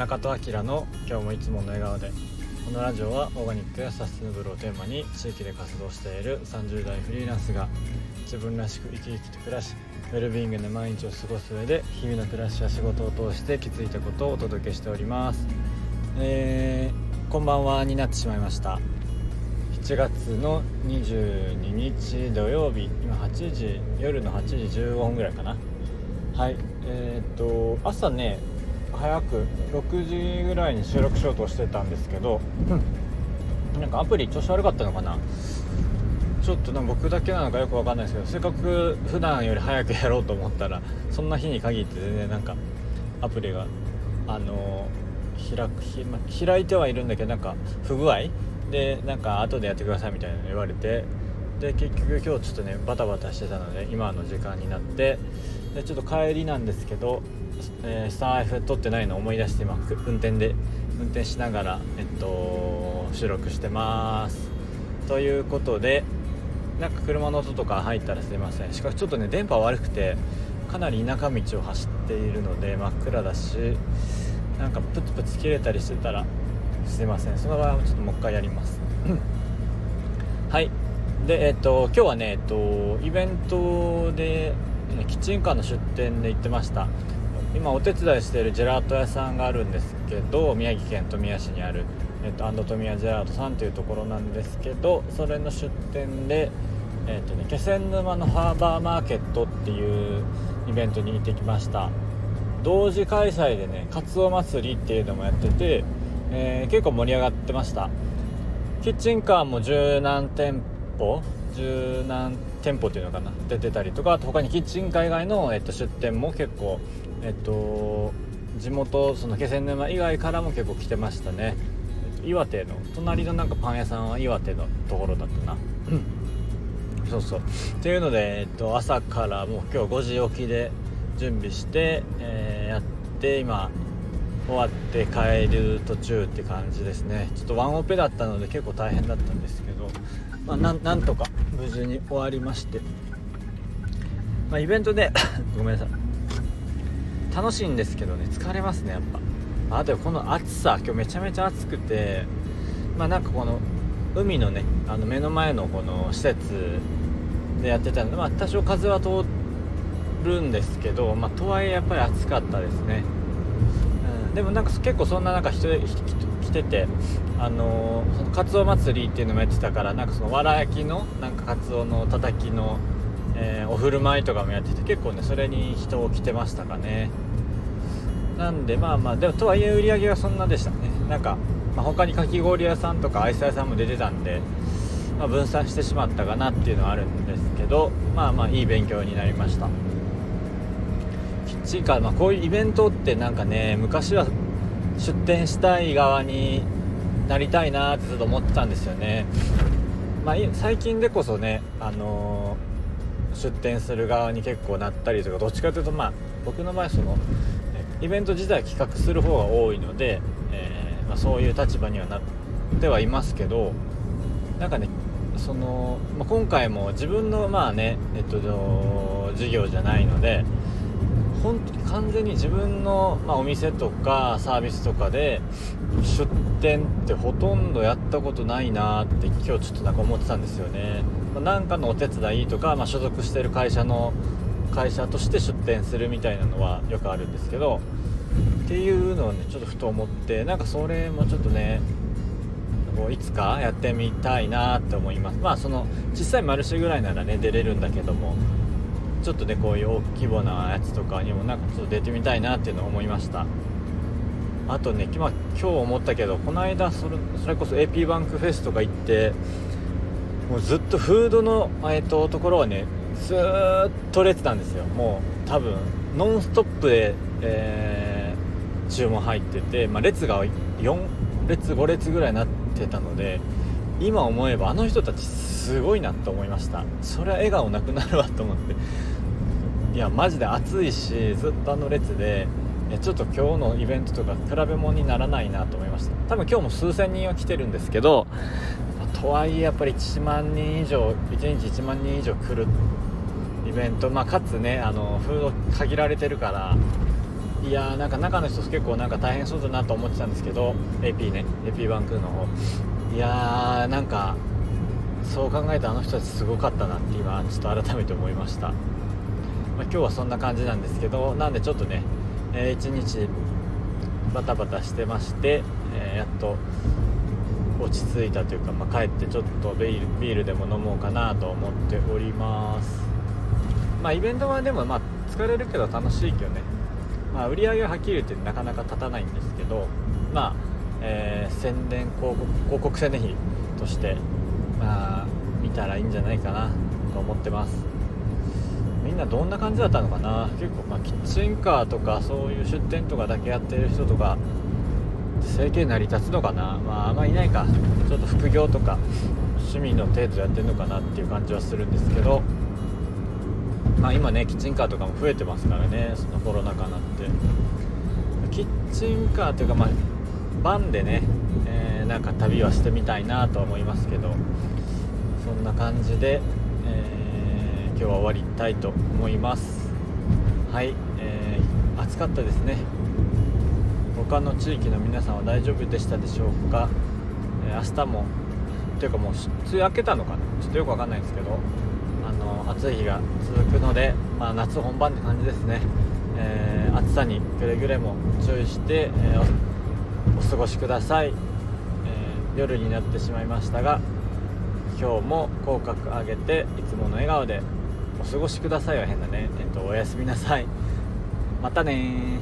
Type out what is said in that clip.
中戸明の今日もいつもの笑顔でこのラジオはオーガニックやサステナブルをテーマに地域で活動している30代フリーランスが自分らしく生き生きと暮らしウェルビーイングで毎日を過ごす上で日々の暮らしや仕事を通して気づいたことをお届けしております。えー、こんばんはになってしまいました。7月の22日土曜日今8時夜の8時15分ぐらいかな。はいえー、っと朝ね早く6時ぐらいに収録しようとしてたんですけど、うん、なんかアプリ調子悪かったのかな？ちょっとな僕だけなのかよく分かんないですけどせっかく普段より早くやろうと思ったらそんな日に限って全然なんかアプリがあの開く開いてはいるんだけどなんか不具合？でなんか後でやってくださいみたいなの言われてで結局今日ちょっとねバタバタしてたので今の時間になってでちょっと帰りなんですけど、えー、スター F 撮ってないの思い出して今運転で運転しながら、えっと、収録してます。ということでなんか車の音とか入ったらすいません。しかしちょっとね電波悪くてかなり田舎道を走っているので真っ暗だしなんかプツプツ切れたりしてたらすいません。その場合はちょっともう一回やります。はい。でえっと今日はねえっとイベントでキッチンカーの出店で行ってました。今お手伝いしているジェラート屋さんがあるんですけど宮城県富谷市にある、えっと、アンド富谷ジェラートさんというところなんですけどそれの出店でえっとね気仙沼のハーバーマーケットっていうイベントに行ってきました。同時開催でねカツオ祭りっていうのもやっててえー、結構盛り上がってました。キッチンカーも十何店舗十何店舗っていうのかな出てたりとかあと他にキッチンカー以外の、えっと、出店も結構えっと地元その気仙沼以外からも結構来てましたね。岩手の隣のなんかパン屋さんは岩手のところだったな。そうそう。っていうので、えっと、朝からもう今日5時起きで準備して、えー、やって今終わって帰る途中って感じですね。ちょっとワンオペだったので結構大変だったんですけど、まあ、なんとか無事に終わりまして、まあ、イベントでごめんなさい楽しいんですけどね疲れますねやっぱ。あとこの暑さ今日めちゃめちゃ暑くてまあなんかこの海のねあの目の前のこの施設でやってたので、まあ、多少風は通るんですけど、まあ、とはいえやっぱり暑かったですね。うんでもなんか結構そんな中人来ててあのー、カツオ祭りっていうのもやってたからなんかそのわら焼きのなんかカツオのたたきの、えー、お振る舞いとかもやってて結構ねそれに人を来てましたかね。なんでまあまあでもとはいえ売り上げはそんなでしたね。なんか、まあ、他にかき氷屋さんとかアイス屋さんも出てたんで、まあ、分散してしまったかなっていうのはあるんですけどまあまあいい勉強になりました。ちか、まあ、こういうイベントってなんかね昔は出店したい側になりたいなってずっと思ってたんですよね、まあ、最近でこそね、あのー、出店する側に結構なったりとかどっちかというとまあ僕の場合そのイベント自体企画する方が多いので、えー、まあ、そういう立場にはなってはいますけどなんかねその、まあ、今回も自分のまあねえっと事業じゃないので本当に完全に自分の、まあ、お店とかサービスとかで出店ってほとんどやったことないなって今日ちょっとなんか思ってたんですよね。まあ、かのお手伝いとか、まあ、所属してる会社の会社として出店するみたいなのはよくあるんですけどっていうのをねちょっとふと思ってなんかそれもちょっとねこういつかやってみたいなって思いますまあその小さいマルシェぐらいならね出れるんだけどもちょっとねこういう大規模なやつとかにもなんかちょっと出てみたいなっていうのを思いました。あとね、まあ、今日思ったけどこの間それそれこそ AP バンクフェスとか行ってもうずっとフードの、えーと、ところはねずっと列なんですよ。もう多分ノンストップで、えー、注文入ってて、まあ、列が4列5列ぐらいになってたので今思えばあの人たちすごいなと思いました。それは笑顔なくなるわと思って。いやマジで暑いしずっとあの列でちょっと今日のイベントとか比べ物にならないなと思いました。多分今日も数千人は来てるんですけどとはいえやっぱり1万人以上1日1万人以上来るイベント、まあ、かつねあのフード限られてるからいやーなんか中の人結構なんか大変そうだなと思ってたんですけど AP ね AP バンクの方。いやーなんかそう考えたあの人たちすごかったなって今ちょっと改めて思いました、まあ、今日はそんな感じなんですけどなんでちょっとね、えー、一日バタバタしてまして、えー、やっと落ち着いたというか、まあ、帰ってちょっとビールビールでも飲もうかなと思っております。まあイベントはでもまあ疲れるけど楽しいけどね、まあ、売り上げははっきり言ってなかなか立たないんですけどまあ、宣伝広告広告宣伝費としてまあ見たらいいんじゃないかなと思ってます。みんなどんな感じだったのかな？結構まあキッチンカーとかそういう出店とかだけやってる人とか生計成り立つのかな？まああんまいないか。ちょっと副業とか趣味の程度やってるのかなっていう感じはするんですけど。まあ今ねキッチンカーとかも増えてますからねそのコロナ禍になって。キッチンカーというかまあバンでね、えー、なんか旅はしてみたいなとは思いますけどそんな感じで、えー、今日は終わりたいと思います。はい、えー、暑かったですね。他の地域の皆さんは大丈夫でしたでしょうか、えー、明日もというかもう梅雨明けたのかな？ちょっとよくわかんないんですけどあの暑い日が続くので、まあ、夏本番って感じですね、えー、暑さにくれぐれも注意して、えー、お過ごしください、えー、夜になってしまいましたが今日も口角上げていつもの笑顔でお過ごしくださいは変だね、えっと、おやすみなさい。またね